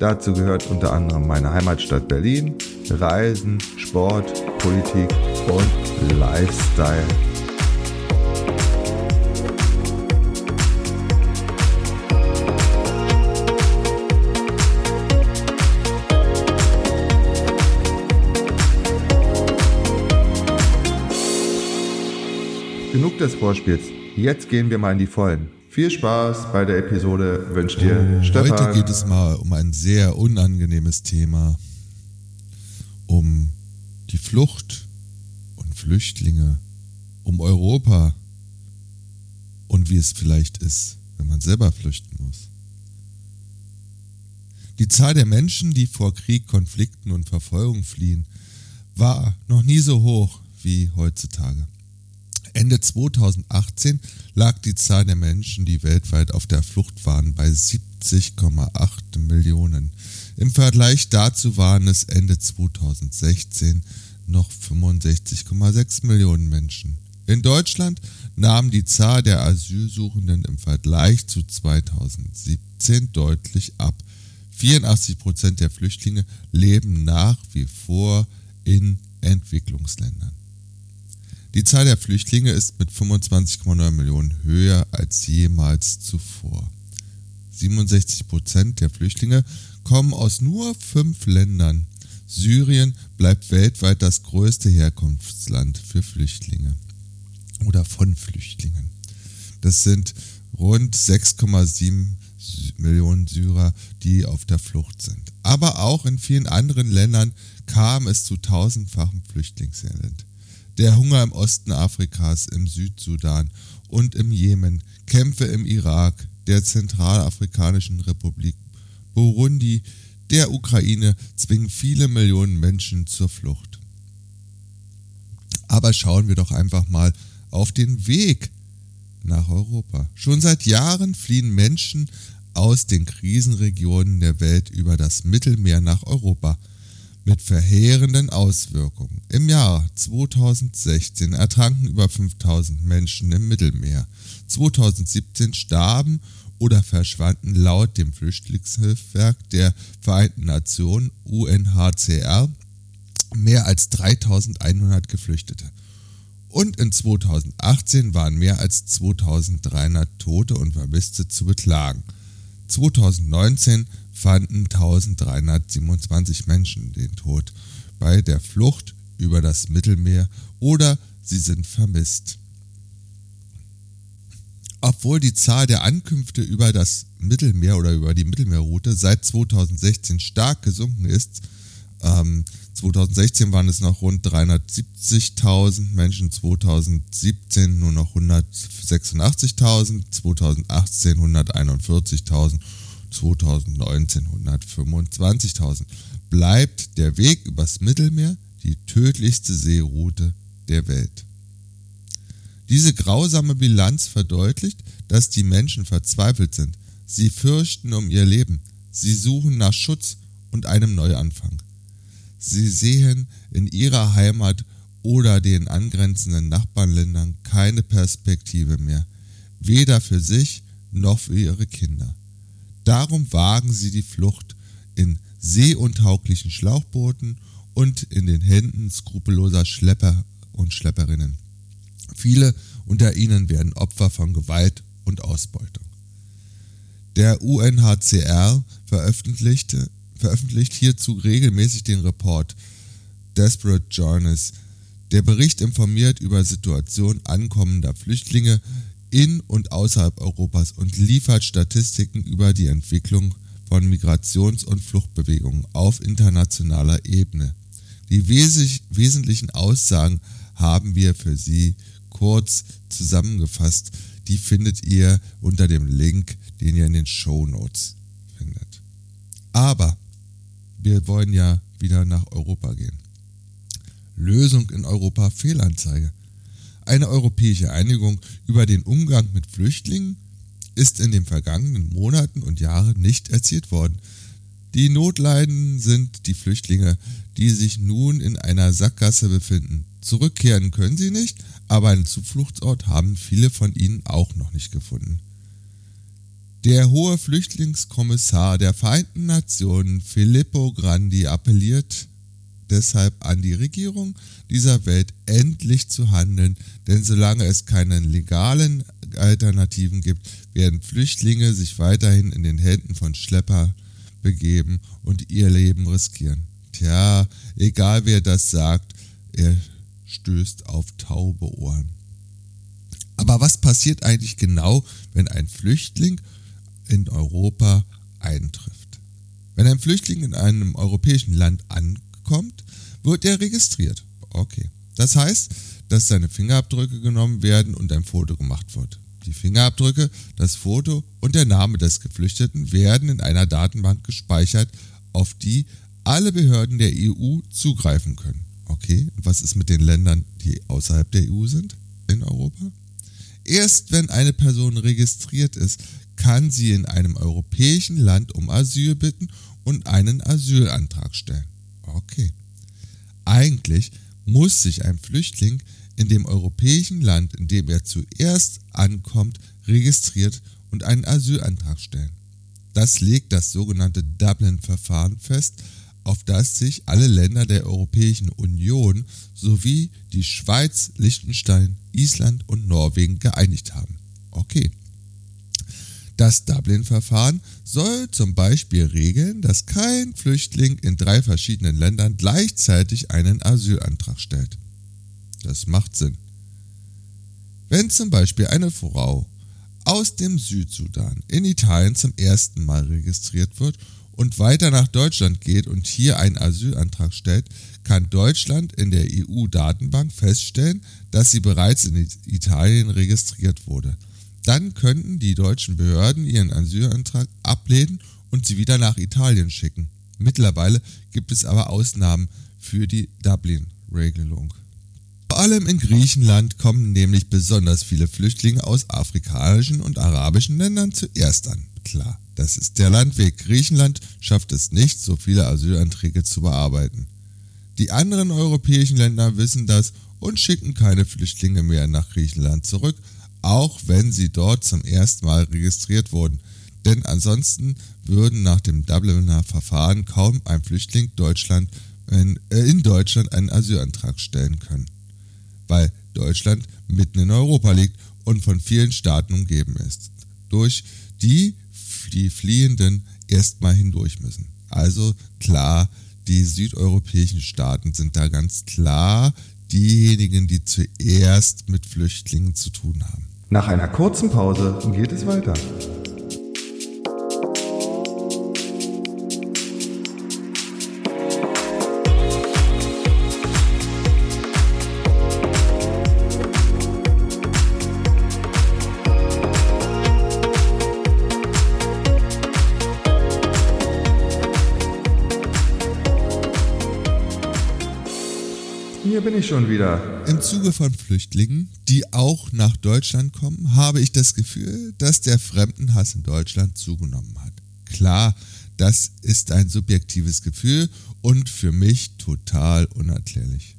Dazu gehört unter anderem meine Heimatstadt Berlin, Reisen, Sport, Politik und Lifestyle. Genug des Vorspiels. Jetzt gehen wir mal in die Vollen. Viel Spaß bei der Episode wünscht dir oh, Stefan. Heute geht es mal um ein sehr unangenehmes Thema. Um die Flucht und Flüchtlinge. Um Europa. Und wie es vielleicht ist, wenn man selber flüchten muss. Die Zahl der Menschen, die vor Krieg, Konflikten und Verfolgung fliehen, war noch nie so hoch wie heutzutage. Ende 2018 lag die Zahl der Menschen, die weltweit auf der Flucht waren, bei 70,8 Millionen. Im Vergleich dazu waren es Ende 2016 noch 65,6 Millionen Menschen. In Deutschland nahm die Zahl der Asylsuchenden im Vergleich zu 2017 deutlich ab. 84 Prozent der Flüchtlinge leben nach wie vor in Entwicklungsländern. Die Zahl der Flüchtlinge ist mit 25,9 Millionen höher als jemals zuvor. 67 Prozent der Flüchtlinge kommen aus nur fünf Ländern. Syrien bleibt weltweit das größte Herkunftsland für Flüchtlinge oder von Flüchtlingen. Das sind rund 6,7 Millionen Syrer, die auf der Flucht sind. Aber auch in vielen anderen Ländern kam es zu tausendfachem Flüchtlingselend der Hunger im Osten Afrikas, im Südsudan und im Jemen, Kämpfe im Irak, der Zentralafrikanischen Republik, Burundi, der Ukraine zwingen viele Millionen Menschen zur Flucht. Aber schauen wir doch einfach mal auf den Weg nach Europa. Schon seit Jahren fliehen Menschen aus den Krisenregionen der Welt über das Mittelmeer nach Europa mit verheerenden Auswirkungen. Im Jahr 2016 ertranken über 5000 Menschen im Mittelmeer. 2017 starben oder verschwanden laut dem Flüchtlingshilfswerk der Vereinten Nationen UNHCR mehr als 3100 Geflüchtete. Und in 2018 waren mehr als 2300 Tote und Vermisste zu beklagen. 2019 fanden 1327 Menschen den Tod bei der Flucht über das Mittelmeer oder sie sind vermisst. Obwohl die Zahl der Ankünfte über das Mittelmeer oder über die Mittelmeerroute seit 2016 stark gesunken ist, ähm, 2016 waren es noch rund 370.000 Menschen, 2017 nur noch 186.000, 2018 141.000 2019 125.000. Bleibt der Weg übers Mittelmeer die tödlichste Seeroute der Welt. Diese grausame Bilanz verdeutlicht, dass die Menschen verzweifelt sind. Sie fürchten um ihr Leben. Sie suchen nach Schutz und einem Neuanfang. Sie sehen in ihrer Heimat oder den angrenzenden Nachbarländern keine Perspektive mehr, weder für sich noch für ihre Kinder. Darum wagen sie die Flucht in seeuntauglichen Schlauchbooten und in den Händen skrupelloser Schlepper und Schlepperinnen. Viele unter ihnen werden Opfer von Gewalt und Ausbeutung. Der UNHCR veröffentlichte, veröffentlicht hierzu regelmäßig den Report Desperate Journeys. Der Bericht informiert über Situationen ankommender Flüchtlinge in und außerhalb Europas und liefert Statistiken über die Entwicklung von Migrations- und Fluchtbewegungen auf internationaler Ebene. Die wes wesentlichen Aussagen haben wir für Sie kurz zusammengefasst. Die findet ihr unter dem Link, den ihr in den Show Notes findet. Aber wir wollen ja wieder nach Europa gehen. Lösung in Europa Fehlanzeige. Eine europäische Einigung über den Umgang mit Flüchtlingen ist in den vergangenen Monaten und Jahren nicht erzielt worden. Die Notleiden sind die Flüchtlinge, die sich nun in einer Sackgasse befinden. Zurückkehren können sie nicht, aber einen Zufluchtsort haben viele von ihnen auch noch nicht gefunden. Der hohe Flüchtlingskommissar der Vereinten Nationen Filippo Grandi appelliert deshalb an die Regierung dieser Welt endlich zu handeln, denn solange es keine legalen Alternativen gibt, werden Flüchtlinge sich weiterhin in den Händen von Schlepper begeben und ihr Leben riskieren. Tja, egal wer das sagt, er stößt auf taube Ohren. Aber was passiert eigentlich genau, wenn ein Flüchtling in Europa eintrifft? Wenn ein Flüchtling in einem europäischen Land ankommt, wird er registriert. Okay. Das heißt, dass seine Fingerabdrücke genommen werden und ein Foto gemacht wird. Die Fingerabdrücke, das Foto und der Name des Geflüchteten werden in einer Datenbank gespeichert, auf die alle Behörden der EU zugreifen können. Okay, was ist mit den Ländern, die außerhalb der EU sind in Europa? Erst wenn eine Person registriert ist, kann sie in einem europäischen Land um Asyl bitten und einen Asylantrag stellen. Okay. Eigentlich muss sich ein Flüchtling in dem europäischen Land, in dem er zuerst ankommt, registriert und einen Asylantrag stellen. Das legt das sogenannte Dublin-Verfahren fest, auf das sich alle Länder der Europäischen Union sowie die Schweiz, Liechtenstein, Island und Norwegen geeinigt haben. Okay. Das Dublin-Verfahren soll zum Beispiel regeln, dass kein Flüchtling in drei verschiedenen Ländern gleichzeitig einen Asylantrag stellt. Das macht Sinn. Wenn zum Beispiel eine Frau aus dem Südsudan in Italien zum ersten Mal registriert wird und weiter nach Deutschland geht und hier einen Asylantrag stellt, kann Deutschland in der EU-Datenbank feststellen, dass sie bereits in Italien registriert wurde. Dann könnten die deutschen Behörden ihren Asylantrag ablehnen und sie wieder nach Italien schicken. Mittlerweile gibt es aber Ausnahmen für die Dublin-Regelung. Vor allem in Griechenland kommen nämlich besonders viele Flüchtlinge aus afrikanischen und arabischen Ländern zuerst an. Klar, das ist der Landweg. Griechenland schafft es nicht, so viele Asylanträge zu bearbeiten. Die anderen europäischen Länder wissen das und schicken keine Flüchtlinge mehr nach Griechenland zurück, auch wenn sie dort zum ersten Mal registriert wurden. Denn ansonsten würden nach dem Dubliner Verfahren kaum ein Flüchtling Deutschland, äh, in Deutschland einen Asylantrag stellen können weil Deutschland mitten in Europa liegt und von vielen Staaten umgeben ist, durch die die Fliehenden erstmal hindurch müssen. Also klar, die südeuropäischen Staaten sind da ganz klar diejenigen, die zuerst mit Flüchtlingen zu tun haben. Nach einer kurzen Pause geht es weiter. Ich schon wieder. Im Zuge von Flüchtlingen, die auch nach Deutschland kommen, habe ich das Gefühl, dass der Fremdenhass in Deutschland zugenommen hat. Klar, das ist ein subjektives Gefühl und für mich total unerklärlich.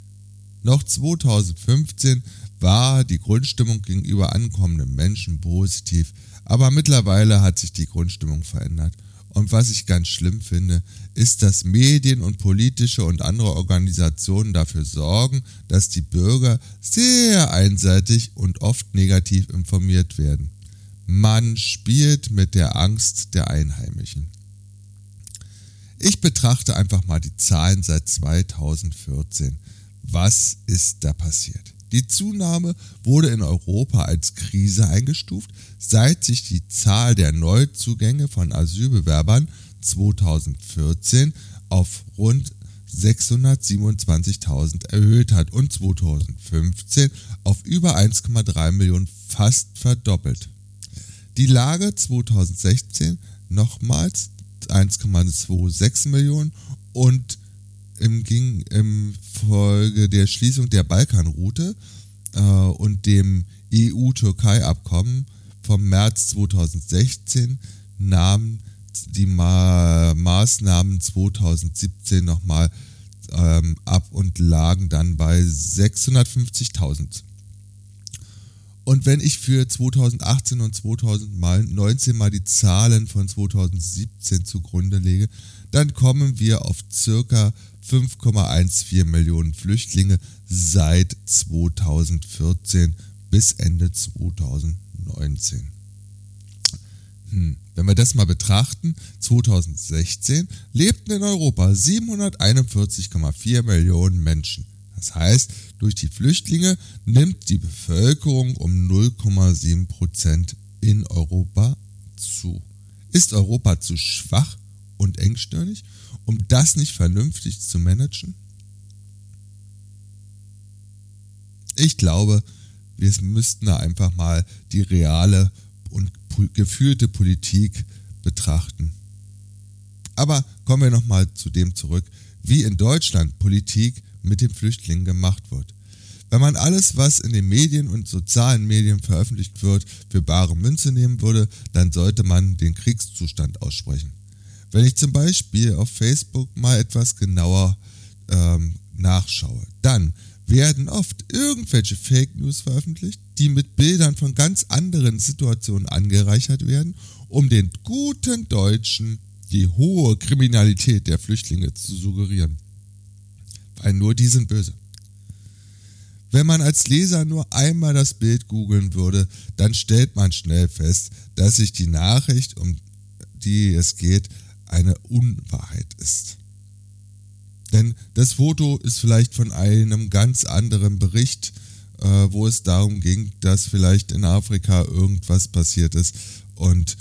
Noch 2015 war die Grundstimmung gegenüber ankommenden Menschen positiv, aber mittlerweile hat sich die Grundstimmung verändert und was ich ganz schlimm finde, ist, dass Medien und politische und andere Organisationen dafür sorgen, dass die Bürger sehr einseitig und oft negativ informiert werden. Man spielt mit der Angst der Einheimischen. Ich betrachte einfach mal die Zahlen seit 2014. Was ist da passiert? Die Zunahme wurde in Europa als Krise eingestuft, seit sich die Zahl der Neuzugänge von Asylbewerbern 2014 auf rund 627.000 erhöht hat und 2015 auf über 1,3 Millionen fast verdoppelt. Die Lage 2016 nochmals 1,26 Millionen und im, ging im Folge der Schließung der Balkanroute äh, und dem EU-Türkei-Abkommen vom März 2016 nahmen die Ma Maßnahmen 2017 nochmal ähm, ab und lagen dann bei 650.000. Und wenn ich für 2018 und 2019 mal die Zahlen von 2017 zugrunde lege, dann kommen wir auf circa 5,14 Millionen Flüchtlinge seit 2014 bis Ende 2019. Hm. Wenn wir das mal betrachten, 2016 lebten in Europa 741,4 Millionen Menschen. Das heißt, durch die Flüchtlinge nimmt die Bevölkerung um 0,7 Prozent in Europa zu. Ist Europa zu schwach und engstirnig, um das nicht vernünftig zu managen? Ich glaube, wir müssten da einfach mal die reale und geführte Politik betrachten. Aber kommen wir nochmal zu dem zurück, wie in Deutschland Politik mit den Flüchtlingen gemacht wird. Wenn man alles, was in den Medien und sozialen Medien veröffentlicht wird, für bare Münze nehmen würde, dann sollte man den Kriegszustand aussprechen. Wenn ich zum Beispiel auf Facebook mal etwas genauer ähm, nachschaue, dann werden oft irgendwelche Fake News veröffentlicht, die mit Bildern von ganz anderen Situationen angereichert werden, um den guten Deutschen die hohe Kriminalität der Flüchtlinge zu suggerieren. Weil nur die sind böse. Wenn man als Leser nur einmal das Bild googeln würde, dann stellt man schnell fest, dass sich die Nachricht, um die es geht, eine Unwahrheit ist. Denn das Foto ist vielleicht von einem ganz anderen Bericht, äh, wo es darum ging, dass vielleicht in Afrika irgendwas passiert ist und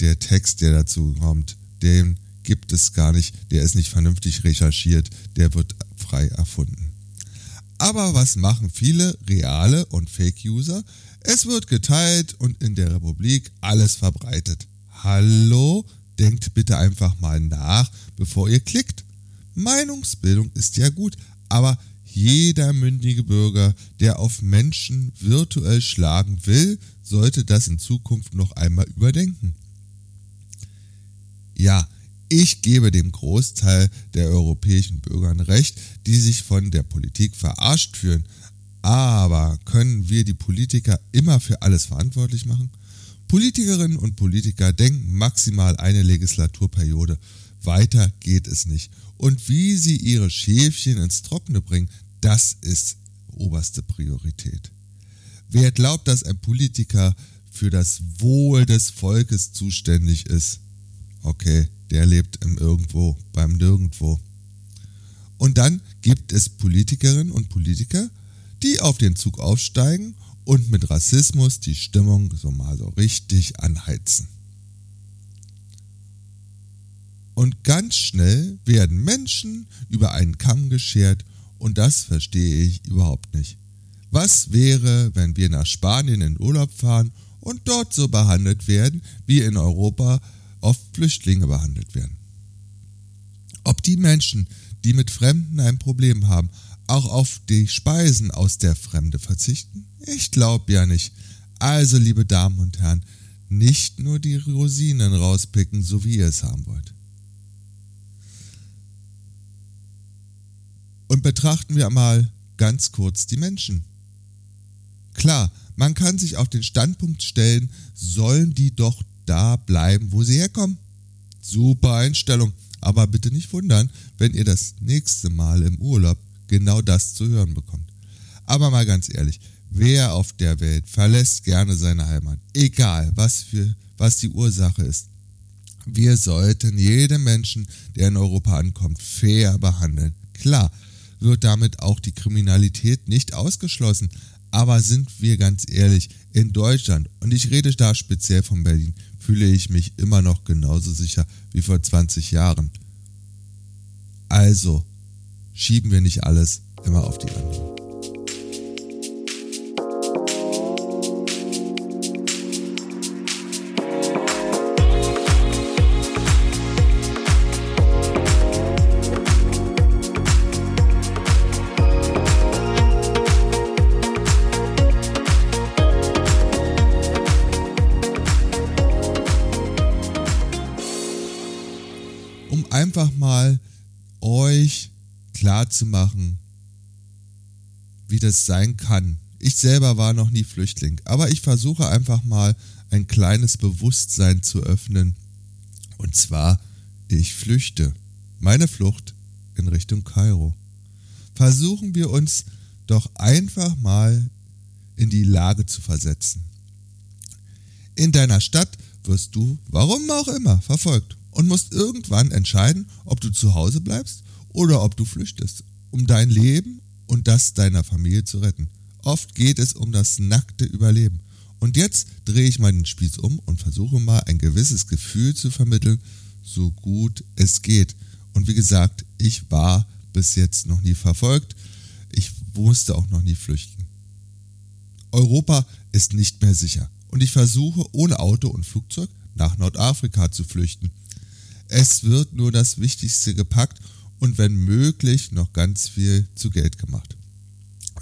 der Text, der dazu kommt, den gibt es gar nicht, der ist nicht vernünftig recherchiert, der wird frei erfunden. Aber was machen viele reale und Fake-User? Es wird geteilt und in der Republik alles verbreitet. Hallo? Denkt bitte einfach mal nach, bevor ihr klickt. Meinungsbildung ist ja gut, aber jeder mündige Bürger, der auf Menschen virtuell schlagen will, sollte das in Zukunft noch einmal überdenken. Ja, ich gebe dem Großteil der europäischen Bürgern recht, die sich von der Politik verarscht fühlen. Aber können wir die Politiker immer für alles verantwortlich machen? Politikerinnen und Politiker denken maximal eine Legislaturperiode. Weiter geht es nicht. Und wie sie ihre Schäfchen ins Trockene bringen, das ist oberste Priorität. Wer glaubt, dass ein Politiker für das Wohl des Volkes zuständig ist, okay, der lebt im Irgendwo, beim Nirgendwo. Und dann gibt es Politikerinnen und Politiker, die auf den Zug aufsteigen und mit Rassismus die Stimmung so mal so richtig anheizen. Und ganz schnell werden Menschen über einen Kamm geschert und das verstehe ich überhaupt nicht. Was wäre, wenn wir nach Spanien in Urlaub fahren und dort so behandelt werden, wie in Europa oft Flüchtlinge behandelt werden? Ob die Menschen, die mit Fremden ein Problem haben, auch auf die Speisen aus der Fremde verzichten? Ich glaube ja nicht. Also, liebe Damen und Herren, nicht nur die Rosinen rauspicken, so wie ihr es haben wollt. Und betrachten wir mal ganz kurz die Menschen. Klar, man kann sich auf den Standpunkt stellen, sollen die doch da bleiben, wo sie herkommen. Super Einstellung, aber bitte nicht wundern, wenn ihr das nächste Mal im Urlaub genau das zu hören bekommt. Aber mal ganz ehrlich, wer auf der Welt verlässt gerne seine Heimat, egal was für was die Ursache ist. Wir sollten jeden Menschen, der in Europa ankommt, fair behandeln. Klar, wird damit auch die Kriminalität nicht ausgeschlossen. Aber sind wir ganz ehrlich, in Deutschland, und ich rede da speziell von Berlin, fühle ich mich immer noch genauso sicher wie vor 20 Jahren. Also, schieben wir nicht alles immer auf die anderen. Klarzumachen, wie das sein kann. Ich selber war noch nie Flüchtling, aber ich versuche einfach mal ein kleines Bewusstsein zu öffnen. Und zwar, ich flüchte. Meine Flucht in Richtung Kairo. Versuchen wir uns doch einfach mal in die Lage zu versetzen. In deiner Stadt wirst du, warum auch immer, verfolgt und musst irgendwann entscheiden, ob du zu Hause bleibst oder ob du flüchtest, um dein Leben und das deiner Familie zu retten. Oft geht es um das nackte Überleben. Und jetzt drehe ich mal den Spieß um und versuche mal ein gewisses Gefühl zu vermitteln, so gut es geht. Und wie gesagt, ich war bis jetzt noch nie verfolgt. Ich musste auch noch nie flüchten. Europa ist nicht mehr sicher und ich versuche ohne Auto und Flugzeug nach Nordafrika zu flüchten. Es wird nur das Wichtigste gepackt und wenn möglich noch ganz viel zu Geld gemacht.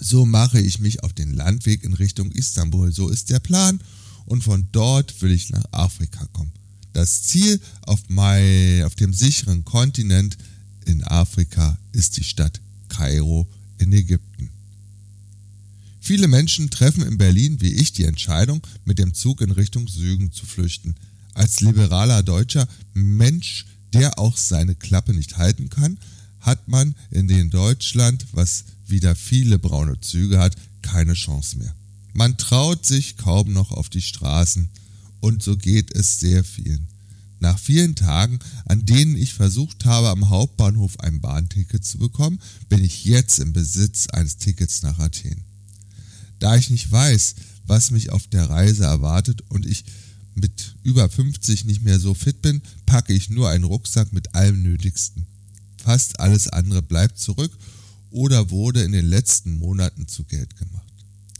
So mache ich mich auf den Landweg in Richtung Istanbul, so ist der Plan, und von dort will ich nach Afrika kommen. Das Ziel auf, mein, auf dem sicheren Kontinent in Afrika ist die Stadt Kairo in Ägypten. Viele Menschen treffen in Berlin wie ich die Entscheidung, mit dem Zug in Richtung Süden zu flüchten. Als liberaler Deutscher Mensch, der auch seine Klappe nicht halten kann, hat man in den Deutschland, was wieder viele braune Züge hat, keine Chance mehr. Man traut sich kaum noch auf die Straßen und so geht es sehr vielen. Nach vielen Tagen, an denen ich versucht habe, am Hauptbahnhof ein Bahnticket zu bekommen, bin ich jetzt im Besitz eines Tickets nach Athen. Da ich nicht weiß, was mich auf der Reise erwartet und ich mit über 50 nicht mehr so fit bin, packe ich nur einen Rucksack mit allem Nötigsten. Fast alles andere bleibt zurück oder wurde in den letzten Monaten zu Geld gemacht.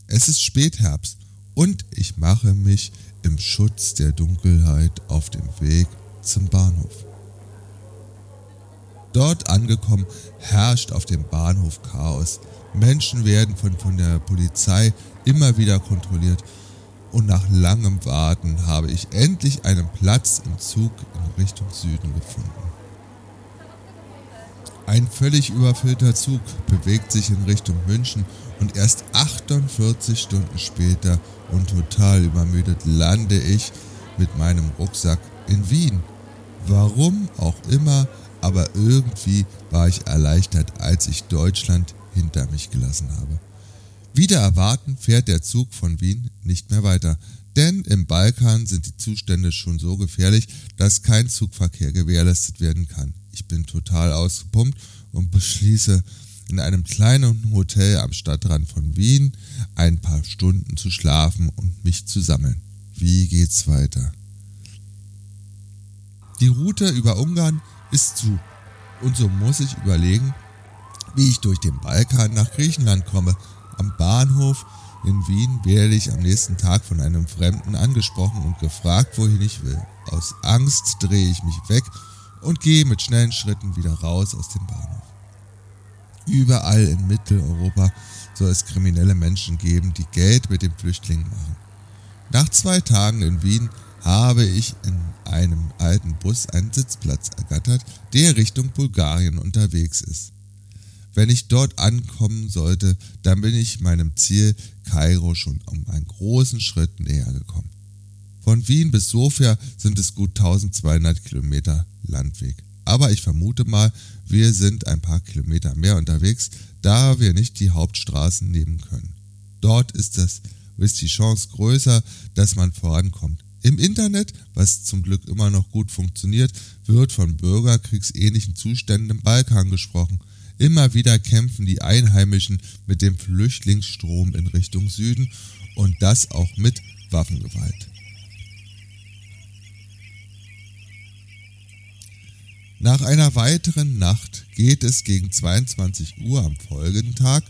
Es ist Spätherbst und ich mache mich im Schutz der Dunkelheit auf dem Weg zum Bahnhof. Dort angekommen herrscht auf dem Bahnhof Chaos. Menschen werden von, von der Polizei immer wieder kontrolliert und nach langem Warten habe ich endlich einen Platz im Zug in Richtung Süden gefunden. Ein völlig überfüllter Zug bewegt sich in Richtung München und erst 48 Stunden später und total übermüdet lande ich mit meinem Rucksack in Wien. Warum auch immer, aber irgendwie war ich erleichtert, als ich Deutschland hinter mich gelassen habe. Wieder erwarten fährt der Zug von Wien nicht mehr weiter, denn im Balkan sind die Zustände schon so gefährlich, dass kein Zugverkehr gewährleistet werden kann. Ich bin total ausgepumpt und beschließe, in einem kleinen Hotel am Stadtrand von Wien ein paar Stunden zu schlafen und mich zu sammeln. Wie geht's weiter? Die Route über Ungarn ist zu und so muss ich überlegen, wie ich durch den Balkan nach Griechenland komme. Am Bahnhof in Wien werde ich am nächsten Tag von einem Fremden angesprochen und gefragt, wohin ich will. Aus Angst drehe ich mich weg und gehe mit schnellen Schritten wieder raus aus dem Bahnhof. Überall in Mitteleuropa soll es kriminelle Menschen geben, die Geld mit den Flüchtlingen machen. Nach zwei Tagen in Wien habe ich in einem alten Bus einen Sitzplatz ergattert, der Richtung Bulgarien unterwegs ist. Wenn ich dort ankommen sollte, dann bin ich meinem Ziel Kairo schon um einen großen Schritt näher gekommen. Von Wien bis Sofia sind es gut 1200 Kilometer Landweg. Aber ich vermute mal, wir sind ein paar Kilometer mehr unterwegs, da wir nicht die Hauptstraßen nehmen können. Dort ist, das, ist die Chance größer, dass man vorankommt. Im Internet, was zum Glück immer noch gut funktioniert, wird von bürgerkriegsähnlichen Zuständen im Balkan gesprochen. Immer wieder kämpfen die Einheimischen mit dem Flüchtlingsstrom in Richtung Süden und das auch mit Waffengewalt. Nach einer weiteren Nacht geht es gegen 22 Uhr am folgenden Tag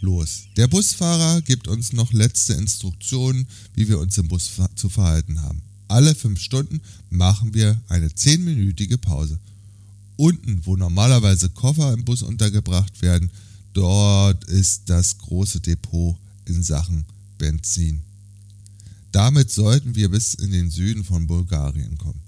los. Der Busfahrer gibt uns noch letzte Instruktionen, wie wir uns im Bus zu verhalten haben. Alle fünf Stunden machen wir eine zehnminütige Pause. Unten, wo normalerweise Koffer im Bus untergebracht werden, dort ist das große Depot in Sachen Benzin. Damit sollten wir bis in den Süden von Bulgarien kommen.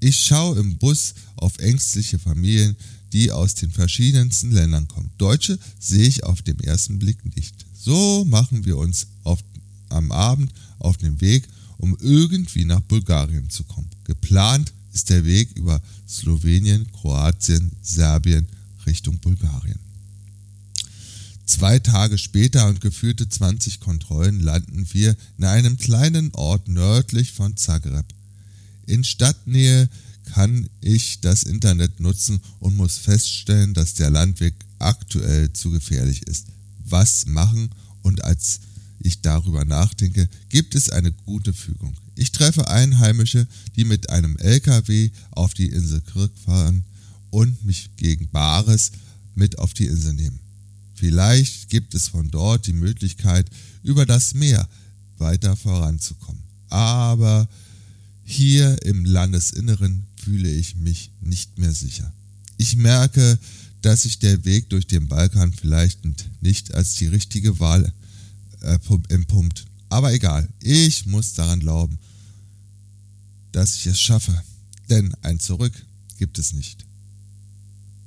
Ich schaue im Bus auf ängstliche Familien, die aus den verschiedensten Ländern kommen. Deutsche sehe ich auf den ersten Blick nicht. So machen wir uns auf, am Abend auf den Weg, um irgendwie nach Bulgarien zu kommen. Geplant ist der Weg über Slowenien, Kroatien, Serbien Richtung Bulgarien. Zwei Tage später und geführte 20 Kontrollen landen wir in einem kleinen Ort nördlich von Zagreb. In Stadtnähe kann ich das Internet nutzen und muss feststellen, dass der Landweg aktuell zu gefährlich ist. Was machen? Und als ich darüber nachdenke, gibt es eine gute Fügung. Ich treffe Einheimische, die mit einem LKW auf die Insel Kirk fahren und mich gegen Bares mit auf die Insel nehmen. Vielleicht gibt es von dort die Möglichkeit, über das Meer weiter voranzukommen. Aber hier im Landesinneren fühle ich mich nicht mehr sicher. Ich merke, dass sich der Weg durch den Balkan vielleicht nicht als die richtige Wahl äh, empumpt. Aber egal, ich muss daran glauben, dass ich es schaffe. Denn ein Zurück gibt es nicht.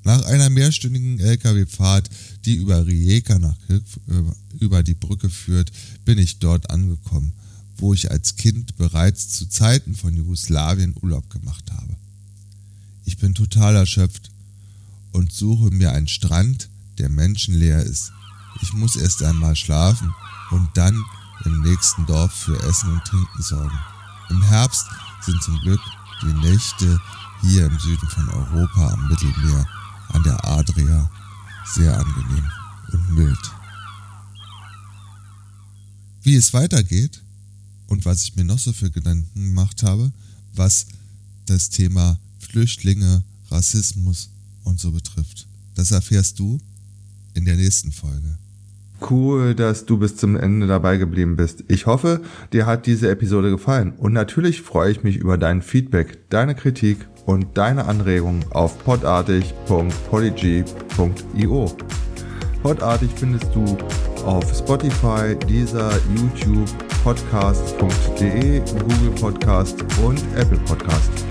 Nach einer mehrstündigen Lkw-Fahrt, die über Rijeka nach Kirk über die Brücke führt, bin ich dort angekommen, wo ich als Kind bereits zu Zeiten von Jugoslawien Urlaub gemacht habe. Ich bin total erschöpft und suche mir einen Strand, der menschenleer ist. Ich muss erst einmal schlafen und dann im nächsten Dorf für Essen und Trinken sorgen. Im Herbst sind zum Glück die Nächte hier im Süden von Europa am Mittelmeer an der Adria sehr angenehm und mild. Wie es weitergeht und was ich mir noch so für Gedanken gemacht habe, was das Thema Flüchtlinge, Rassismus und so betrifft, das erfährst du in der nächsten Folge. Cool, dass du bis zum Ende dabei geblieben bist. Ich hoffe, dir hat diese Episode gefallen und natürlich freue ich mich über dein Feedback, deine Kritik und deine Anregungen auf podartig.polyg.io. Podartig findest du auf Spotify, Deezer, YouTube, podcast.de, Google Podcast und Apple Podcast.